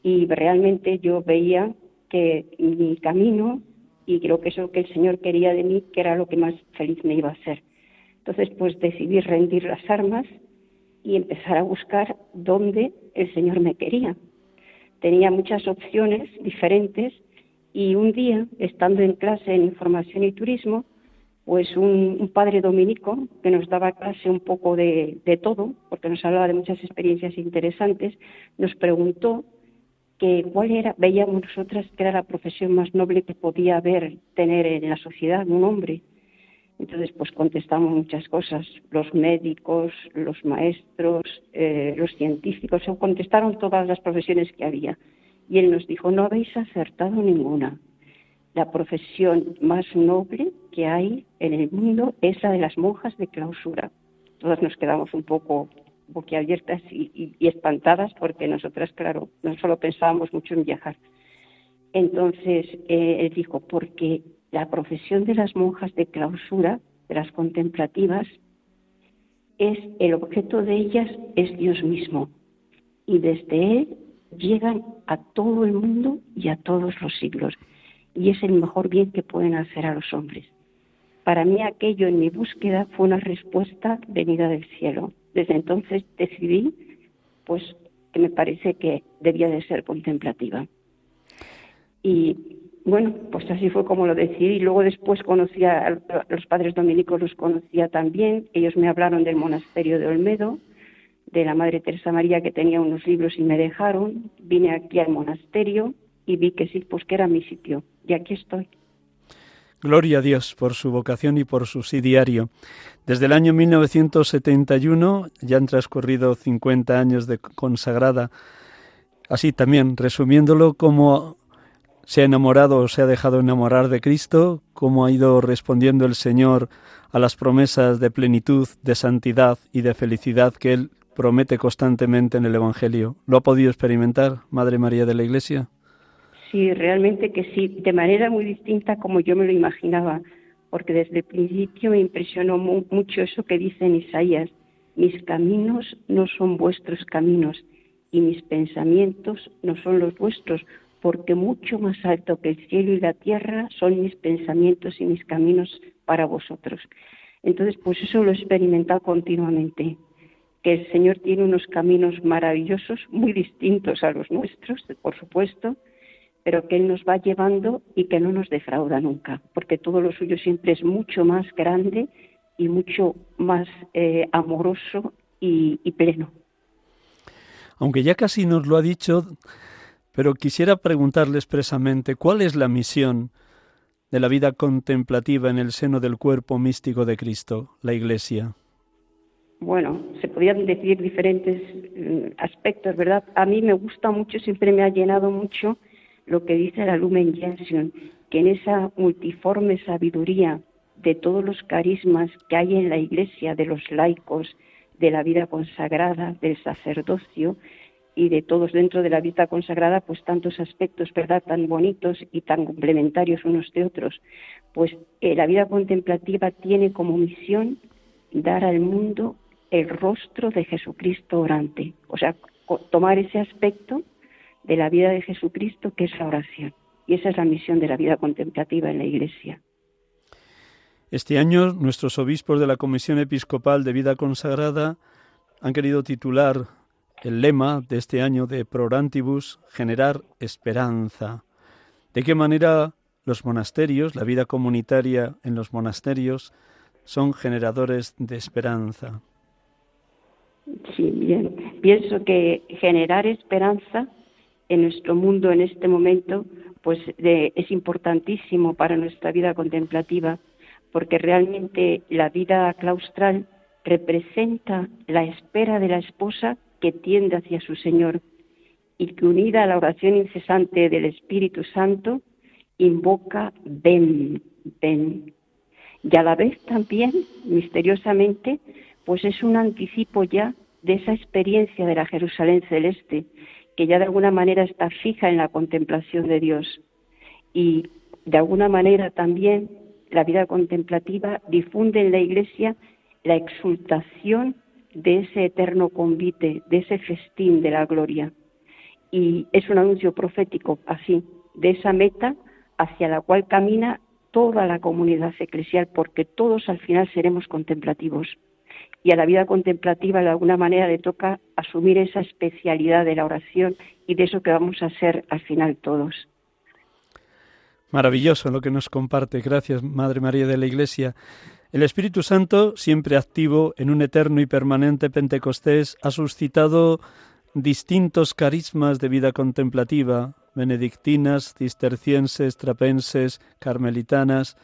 y realmente yo veía que mi camino y creo que eso que el Señor quería de mí, que era lo que más feliz me iba a hacer. Entonces, pues decidí rendir las armas y empezar a buscar dónde el Señor me quería. tenía muchas opciones diferentes y un día, estando en clase en información y turismo, pues un, padre dominico que nos daba clase un poco de, todo, porque nos hablaba de muchas experiencias interesantes, nos preguntó que cuál era, veíamos nosotras que era la profesión más noble que podía haber, tener en la sociedad un hombre. Entonces, pues contestamos muchas cosas. Los médicos, los maestros, eh, los científicos, se contestaron todas las profesiones que había. Y él nos dijo, no habéis acertado ninguna la profesión más noble que hay en el mundo es la de las monjas de clausura. Todas nos quedamos un poco boquiabiertas y, espantadas porque nosotras, claro, no solo pensábamos mucho en viajar. Entonces, eh, él dijo, porque la profesión de las monjas de clausura, de las contemplativas, es el objeto de ellas es Dios mismo. Y desde Él llegan a todo el mundo y a todos los siglos y es el mejor bien que pueden hacer a los hombres. Para mí aquello en mi búsqueda fue una respuesta venida del cielo. Desde entonces decidí, pues, que me parece que debía de ser contemplativa. Y bueno, pues así fue como lo decidí. Luego después conocí a los padres dominicos, los conocía también. Ellos me hablaron del monasterio de Olmedo, de la Madre Teresa María que tenía unos libros y me dejaron. Vine aquí al monasterio y vi que sí, pues que era mi sitio. Y aquí estoy. Gloria a Dios por su vocación y por su sí diario. Desde el año 1971 ya han transcurrido 50 años de consagrada. Así también, resumiéndolo, cómo se ha enamorado o se ha dejado enamorar de Cristo, cómo ha ido respondiendo el Señor a las promesas de plenitud, de santidad y de felicidad que Él promete constantemente en el Evangelio. ¿Lo ha podido experimentar, Madre María de la Iglesia? Sí, realmente que sí, de manera muy distinta como yo me lo imaginaba, porque desde el principio me impresionó mucho eso que dice en Isaías, mis caminos no son vuestros caminos y mis pensamientos no son los vuestros, porque mucho más alto que el cielo y la tierra son mis pensamientos y mis caminos para vosotros. Entonces, pues eso lo he experimentado continuamente, que el Señor tiene unos caminos maravillosos, muy distintos a los nuestros, por supuesto, pero que Él nos va llevando y que no nos defrauda nunca, porque todo lo suyo siempre es mucho más grande y mucho más eh, amoroso y, pleno. Aunque ya casi nos lo ha dicho, pero quisiera preguntarle expresamente, ¿cuál es la misión de la vida contemplativa en el seno del cuerpo místico de Cristo, la Iglesia? Bueno, se podrían decir diferentes mm, aspectos, ¿verdad? A mí me gusta mucho, siempre me ha llenado mucho lo que dice la Lumen Gentium, que en esa multiforme sabiduría de todos los carismas que hay en la Iglesia, de los laicos, de la vida consagrada, del sacerdocio y de todos dentro de la vida consagrada, pues tantos aspectos, ¿verdad?, tan bonitos y tan complementarios unos de otros. Pues eh, la vida contemplativa tiene como misión dar al mundo el rostro de Jesucristo orante, o sea, tomar ese aspecto de la vida de Jesucristo, que es la oración. Y esa es la misión de la vida contemplativa en la Iglesia. Este año nuestros obispos de la Comisión Episcopal de Vida Consagrada han querido titular el lema de este año de Prorantibus, generar esperanza. ¿De qué manera los monasterios, la vida comunitaria en los monasterios, son generadores de esperanza? Sí, bien. Pienso que generar esperanza en nuestro mundo en este momento, pues es importantísimo para nuestra vida contemplativa, porque realmente la vida claustral representa la espera de la esposa que tiende hacia su Señor y que unida a la oración incesante del Espíritu Santo invoca ven, ven. Y a la vez también, misteriosamente, pues es un anticipo ya de esa experiencia de la Jerusalén celeste, que ya de alguna manera está fija en la contemplación de Dios. Y de alguna manera también la vida contemplativa difunde en la Iglesia la exultación de ese eterno convite, de ese festín de la gloria. Y es un anuncio profético así, de esa meta hacia la cual camina toda la comunidad eclesial, porque todos al final seremos contemplativos. y a la vida contemplativa de alguna manera le toca asumir esa especialidad de la oración y de eso que vamos a ser al final todos. Maravilloso lo que nos comparte. Gracias, Madre María de la Iglesia. El Espíritu Santo, siempre activo en un eterno y permanente Pentecostés, ha suscitado distintos carismas de vida contemplativa, benedictinas, cistercienses, trapenses, carmelitanas,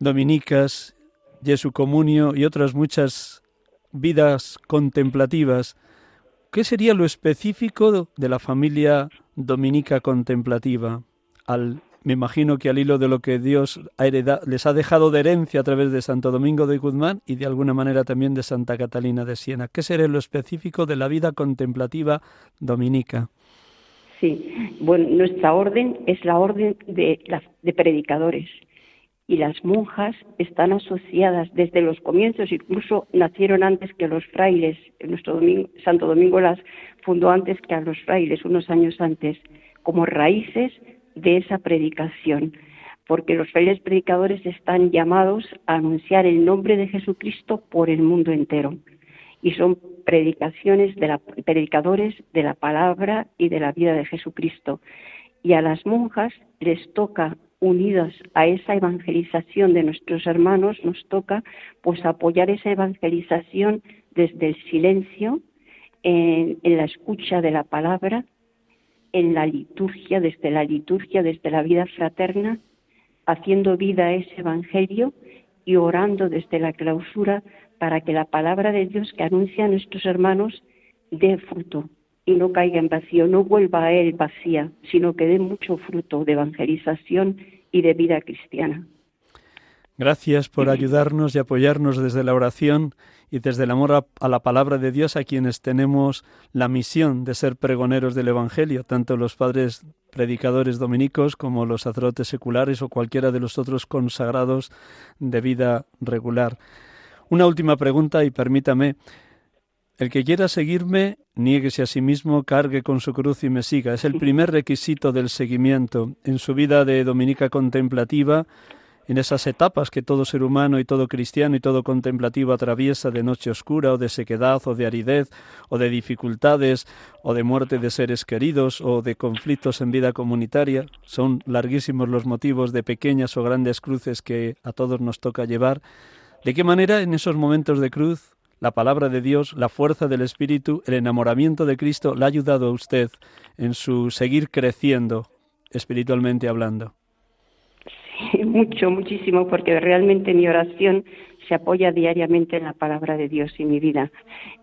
dominicas, Jesu Comunio y otras muchas vidas contemplativas. ¿Qué sería lo específico de la familia dominica contemplativa? Al, me imagino que al hilo de lo que Dios ha les ha dejado de herencia a través de Santo Domingo de Guzmán y de alguna manera también de Santa Catalina de Siena. ¿Qué sería lo específico de la vida contemplativa dominica? Sí, bueno, nuestra orden es la orden de, de predicadores y las monjas están asociadas desde los comienzos, incluso nacieron antes que los frailes. Nuestro Santo Domingo las fundó antes que a los frailes, unos años antes, como raíces de esa predicación, porque los frailes predicadores están llamados a anunciar el nombre de Jesucristo por el mundo entero. Y son predicaciones de la, predicadores de la palabra y de la vida de Jesucristo. Y a las monjas les toca unidas a esa evangelización de nuestros hermanos, nos toca pues apoyar esa evangelización desde el silencio, en, la escucha de la palabra, en la liturgia, desde la liturgia, desde la vida fraterna, haciendo vida ese evangelio y orando desde la clausura para que la palabra de Dios que anuncia a nuestros hermanos dé fruto y no caiga en vacío, no vuelva a él vacía, sino que dé mucho fruto de evangelización y de vida cristiana. Gracias por ayudarnos y apoyarnos desde la oración y desde el amor a, la palabra de Dios a quienes tenemos la misión de ser pregoneros del Evangelio, tanto los padres predicadores dominicos como los sacerdotes seculares o cualquiera de los otros consagrados de vida regular. Una última pregunta y permítame, el que quiera seguirme, niéguese a sí mismo, cargue con su cruz y me siga. Es el primer requisito del seguimiento en su vida de dominica contemplativa, en esas etapas que todo ser humano y todo cristiano y todo contemplativo atraviesa de noche oscura o de sequedad o de aridez o de dificultades o de muerte de seres queridos o de conflictos en vida comunitaria. Son larguísimos los motivos de pequeñas o grandes cruces que a todos nos toca llevar. ¿De qué manera en esos momentos de cruz la palabra de Dios, la fuerza del Espíritu, el enamoramiento de Cristo le ha ayudado a usted en su seguir creciendo espiritualmente hablando. Mucho, muchísimo, porque realmente mi oración se apoya diariamente en la palabra de Dios y mi vida.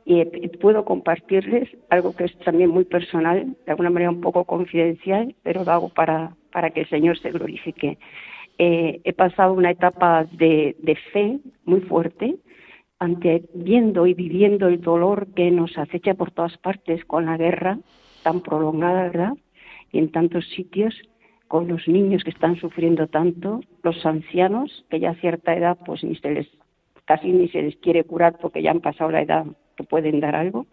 Y puedo compartirles algo que es también muy personal, de alguna manera un poco confidencial, pero lo hago para, para que el Señor se glorifique. Eh, he pasado una etapa de, de fe muy fuerte, ante viendo y viviendo el dolor que nos acecha por todas partes con la guerra tan prolongada, ¿verdad? Y en tantos sitios, con los niños que están sufriendo tanto, los ancianos que ya a cierta edad pues ni se les casi ni se les quiere curar porque ya han pasado la edad que pueden dar algo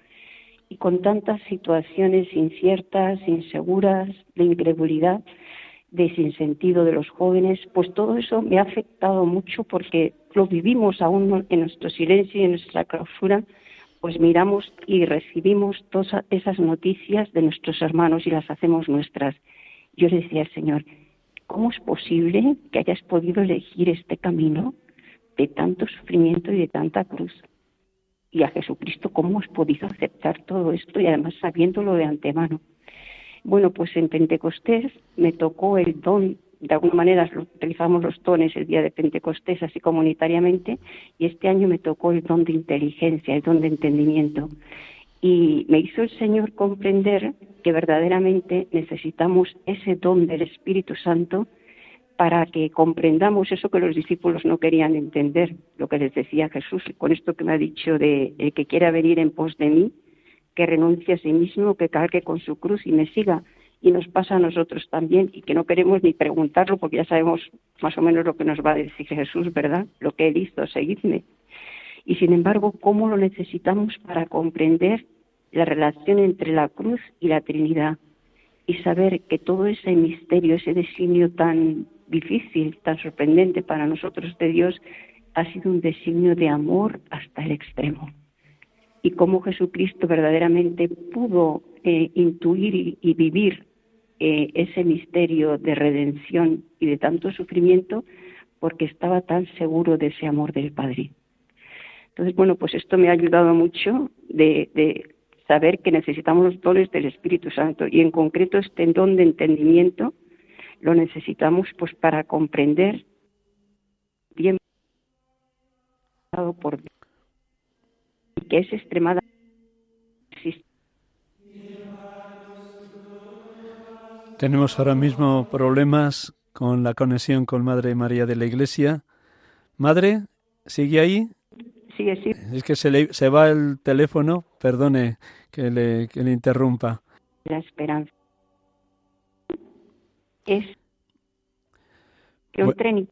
y con tantas situaciones inciertas, inseguras, de incredulidad, de sinsentido de los jóvenes, pues todo eso me ha afectado mucho porque lo vivimos aún en nuestro silencio y en nuestra clausura, pues miramos y recibimos todas esas noticias de nuestros hermanos y las hacemos nuestras. Yo le decía al Señor, ¿cómo es posible que hayas podido elegir este camino de tanto sufrimiento y de tanta cruz? Y a Jesucristo, ¿cómo has podido aceptar todo esto y además sabiéndolo de antemano? Bueno, pues en Pentecostés me tocó el don, de alguna manera utilizamos los dones el día de Pentecostés así comunitariamente, y este año me tocó el don de inteligencia, el don de entendimiento. Y me hizo el Señor comprender que verdaderamente necesitamos ese don del Espíritu Santo para que comprendamos eso que los discípulos no querían entender, lo que les decía Jesús, con esto que me ha dicho de el que quiera venir en pos de mí, que renuncie a sí mismo, que cargue con su cruz y me siga. Y nos pasa a nosotros también y que no queremos ni preguntarlo porque ya sabemos más o menos lo que nos va a decir Jesús, ¿verdad? Lo que Él hizo, seguidme. Y sin embargo, ¿cómo lo necesitamos para comprender la relación entre la cruz y la Trinidad? Y saber que todo ese misterio, ese designio tan difícil, tan sorprendente para nosotros de Dios, ha sido un designio de amor hasta el extremo. Y cómo Jesucristo verdaderamente pudo eh, intuir y, vivir eh, ese misterio de redención y de tanto sufrimiento porque estaba tan seguro de ese amor del Padre. Entonces, bueno, pues esto me ha ayudado mucho de, saber que necesitamos los dones del Espíritu Santo y en concreto este don de entendimiento lo necesitamos pues para comprender bien y que es extremadamente Tenemos ahora mismo problemas con la conexión con Madre María de la Iglesia. Madre, ¿sigue ahí? Sigue, sí. Es que se, le, se va el teléfono, perdone que le, que le interrumpa. La esperanza es que un tren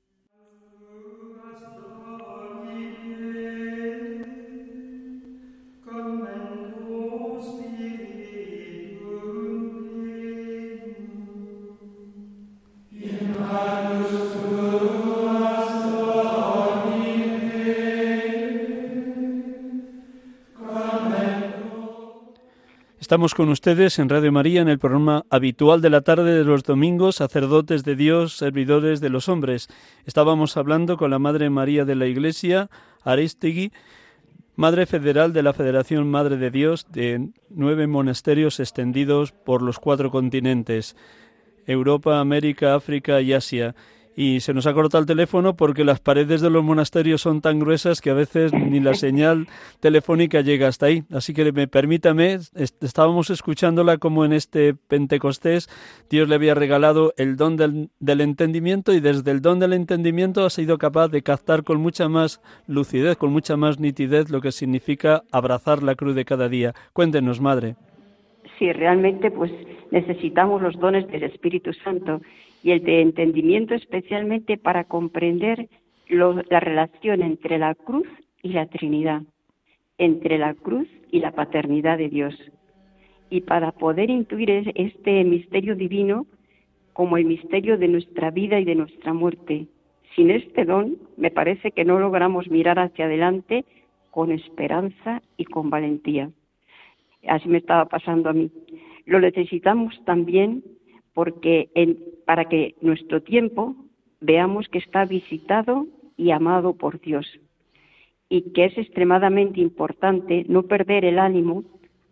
Estamos con ustedes en Radio María en el programa habitual de la tarde de los domingos, sacerdotes de Dios, servidores de los hombres. Estábamos hablando con la Madre María de la Iglesia, Aristegui, Madre Federal de la Federación Madre de Dios de nueve monasterios extendidos por los cuatro continentes, Europa, América, África y Asia y se nos ha cortado el teléfono porque las paredes de los monasterios son tan gruesas que a veces ni la señal telefónica llega hasta ahí. Así que me permítame, estábamos escuchándola como en este Pentecostés Dios le había regalado el don del, entendimiento y desde el don del entendimiento ha sido capaz de captar con mucha más lucidez, con mucha más nitidez lo que significa abrazar la cruz de cada día. Cuéntenos, Madre. Sí, realmente pues necesitamos los dones del Espíritu Santo y el de entendimiento especialmente para comprender la relación entre la cruz y la Trinidad, entre la cruz y la paternidad de Dios. Y para poder intuir este misterio divino como el misterio de nuestra vida y de nuestra muerte. Sin este don, me parece que no logramos mirar hacia adelante con esperanza y con valentía. Así me estaba pasando a mí. Lo necesitamos también porque para que nuestro tiempo veamos que está visitado y amado por Dios y que es extremadamente importante no perder el ánimo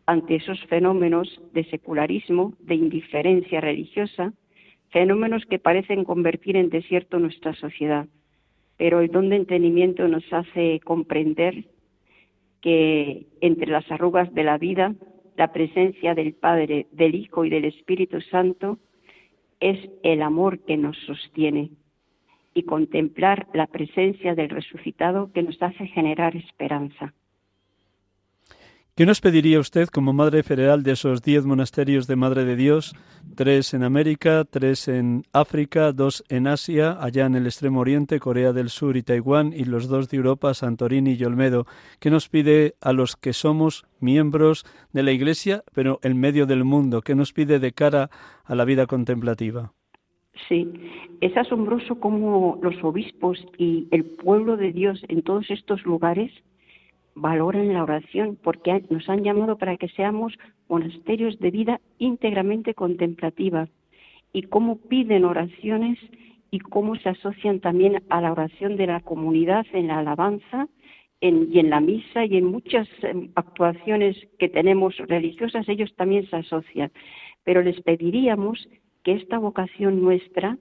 ante esos fenómenos de secularismo, de indiferencia religiosa, fenómenos que parecen convertir en desierto nuestra sociedad. Pero el don de entendimiento nos hace comprender que entre las arrugas de la vida, la presencia del Padre, del Hijo y del Espíritu Santo es el amor que nos sostiene y contemplar la presencia del resucitado que nos hace generar esperanza. ¿Qué nos pediría usted como Madre Federal de esos diez monasterios de Madre de Dios? Tres en América, tres en África, dos en Asia, allá en el extremo oriente, Corea del Sur y Taiwán, y los dos de Europa, Santorini y Olmedo. ¿Qué nos pide a los que somos miembros de la Iglesia, pero en medio del mundo? ¿Qué nos pide de cara a la vida contemplativa? Sí, es asombroso cómo los obispos y el pueblo de Dios en todos estos lugares valoran la oración, porque nos han llamado para que seamos monasterios de vida íntegramente contemplativa y cómo piden oraciones y cómo se asocian también a la oración de la comunidad en la alabanza y en la misa y en muchas em, actuaciones que tenemos religiosas, ellos también se asocian. Pero les pediríamos que esta vocación nuestra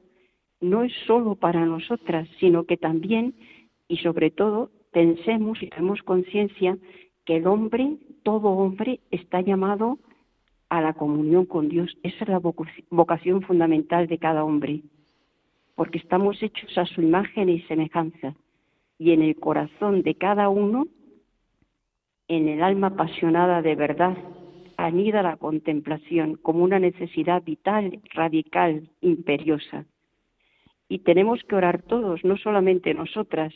no es solo para nosotras, sino que también y sobre todo pensemos y tenemos conciencia que el hombre, todo hombre, está llamado a la comunión con Dios. Esa es la vocación fundamental de cada hombre, porque estamos hechos a su imagen y semejanza. Y en el corazón de cada uno, en el alma apasionada de verdad, anida la contemplación como una necesidad vital, radical, imperiosa. Y tenemos que orar todos, no solamente nosotras,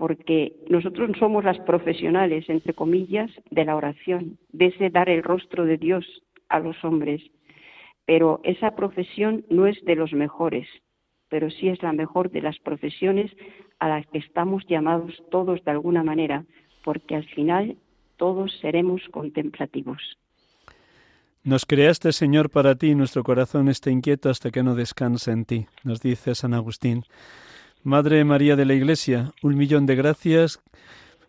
porque nosotros somos las profesionales, entre comillas, de la oración, de ese dar el rostro de Dios a los hombres. Pero esa profesión no es de los mejores, pero sí es la mejor de las profesiones a la que estamos llamados todos de alguna manera, porque al final todos seremos contemplativos. Nos creaste, Señor, para ti, nuestro corazón está inquieto hasta que no descanse en ti, nos dice San Agustín. Madre María de la Iglesia, un millón de gracias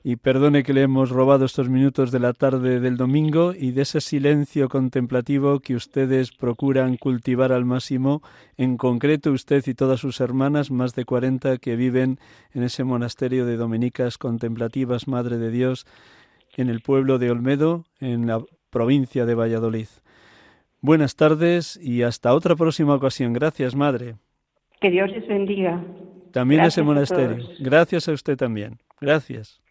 y perdone que le hemos robado estos minutos de la tarde del domingo y de ese silencio contemplativo que ustedes procuran cultivar al máximo, en concreto usted y todas sus hermanas, más de cuarenta que viven en ese monasterio de dominicas contemplativas, Madre de Dios, en el pueblo de Olmedo, en la provincia de Valladolid. Buenas tardes y hasta otra próxima ocasión. Gracias, Madre. Que Dios les bendiga. También ese monasterio. Gracias a usted también. Gracias.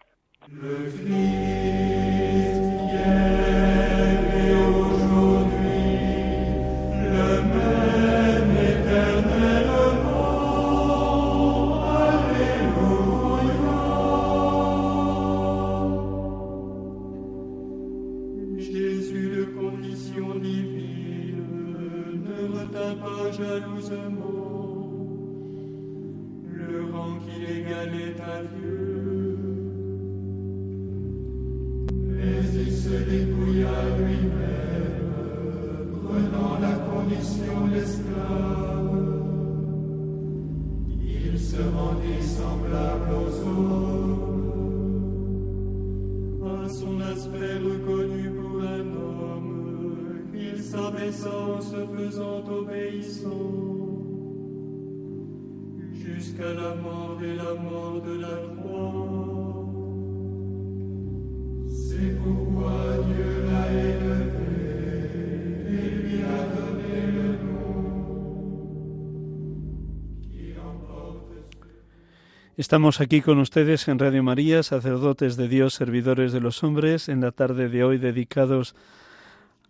Estamos aquí con ustedes en Radio María, sacerdotes de Dios, servidores de los hombres, en la tarde de hoy dedicados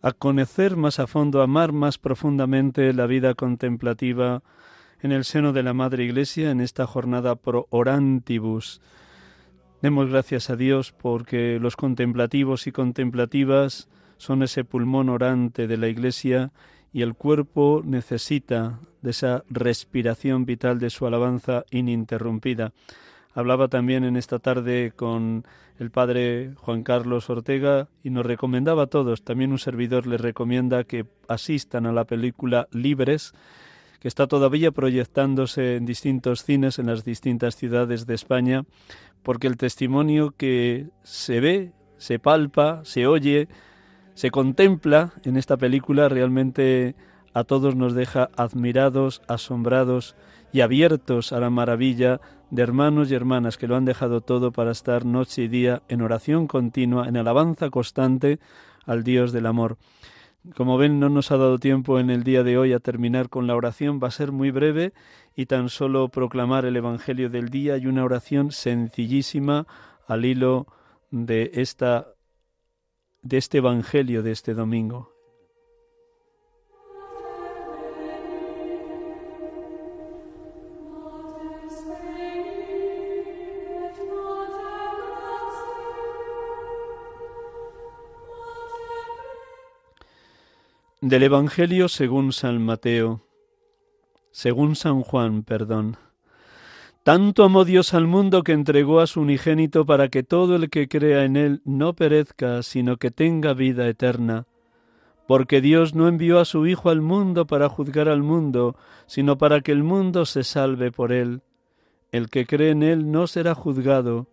a conocer más a fondo, amar más profundamente la vida contemplativa en el seno de la Madre Iglesia en esta jornada pro orantibus. Demos gracias a Dios porque los contemplativos y contemplativas son ese pulmón orante de la Iglesia y el cuerpo necesita de esa respiración vital de su alabanza ininterrumpida. Hablaba también en esta tarde con el padre Juan Carlos Ortega y nos recomendaba a todos, también un servidor les recomienda que asistan a la película Libres, que está todavía proyectándose en distintos cines en las distintas ciudades de España porque el testimonio que se ve, se palpa, se oye, se contempla en esta película realmente a todos nos deja admirados, asombrados y abiertos a la maravilla de hermanos y hermanas que lo han dejado todo para estar noche y día en oración continua, en alabanza constante al Dios del amor. Como ven, no nos ha dado tiempo en el día de hoy a terminar con la oración, va a ser muy breve y tan solo proclamar el Evangelio del día y una oración sencillísima al hilo de esta de este Evangelio de este domingo. Del Evangelio según San Mateo, según San Juan, perdón. Tanto amó Dios al mundo que entregó a su unigénito para que todo el que crea en él no perezca, sino que tenga vida eterna. Porque Dios no envió a su Hijo al mundo para juzgar al mundo, sino para que el mundo se salve por él. El que cree en él no será juzgado,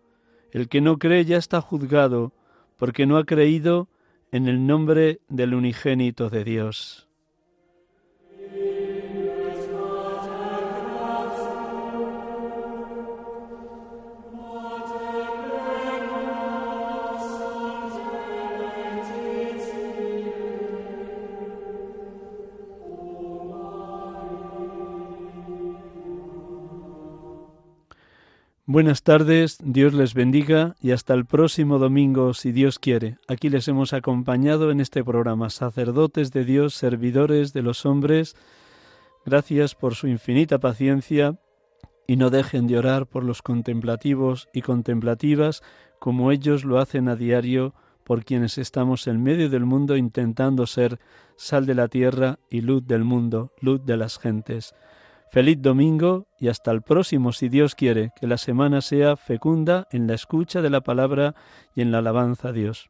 el que no cree ya está juzgado, porque no ha creído en el nombre del unigénito de Dios. Buenas tardes, Dios les bendiga y hasta el próximo domingo, si Dios quiere. Aquí les hemos acompañado en este programa, sacerdotes de Dios, servidores de los hombres. Gracias por su infinita paciencia y no dejen de orar por los contemplativos y contemplativas como ellos lo hacen a diario por quienes estamos en medio del mundo intentando ser sal de la tierra y luz del mundo, luz de las gentes. Feliz domingo y hasta el próximo, si Dios quiere, que la semana sea fecunda en la escucha de la palabra y en la alabanza a Dios.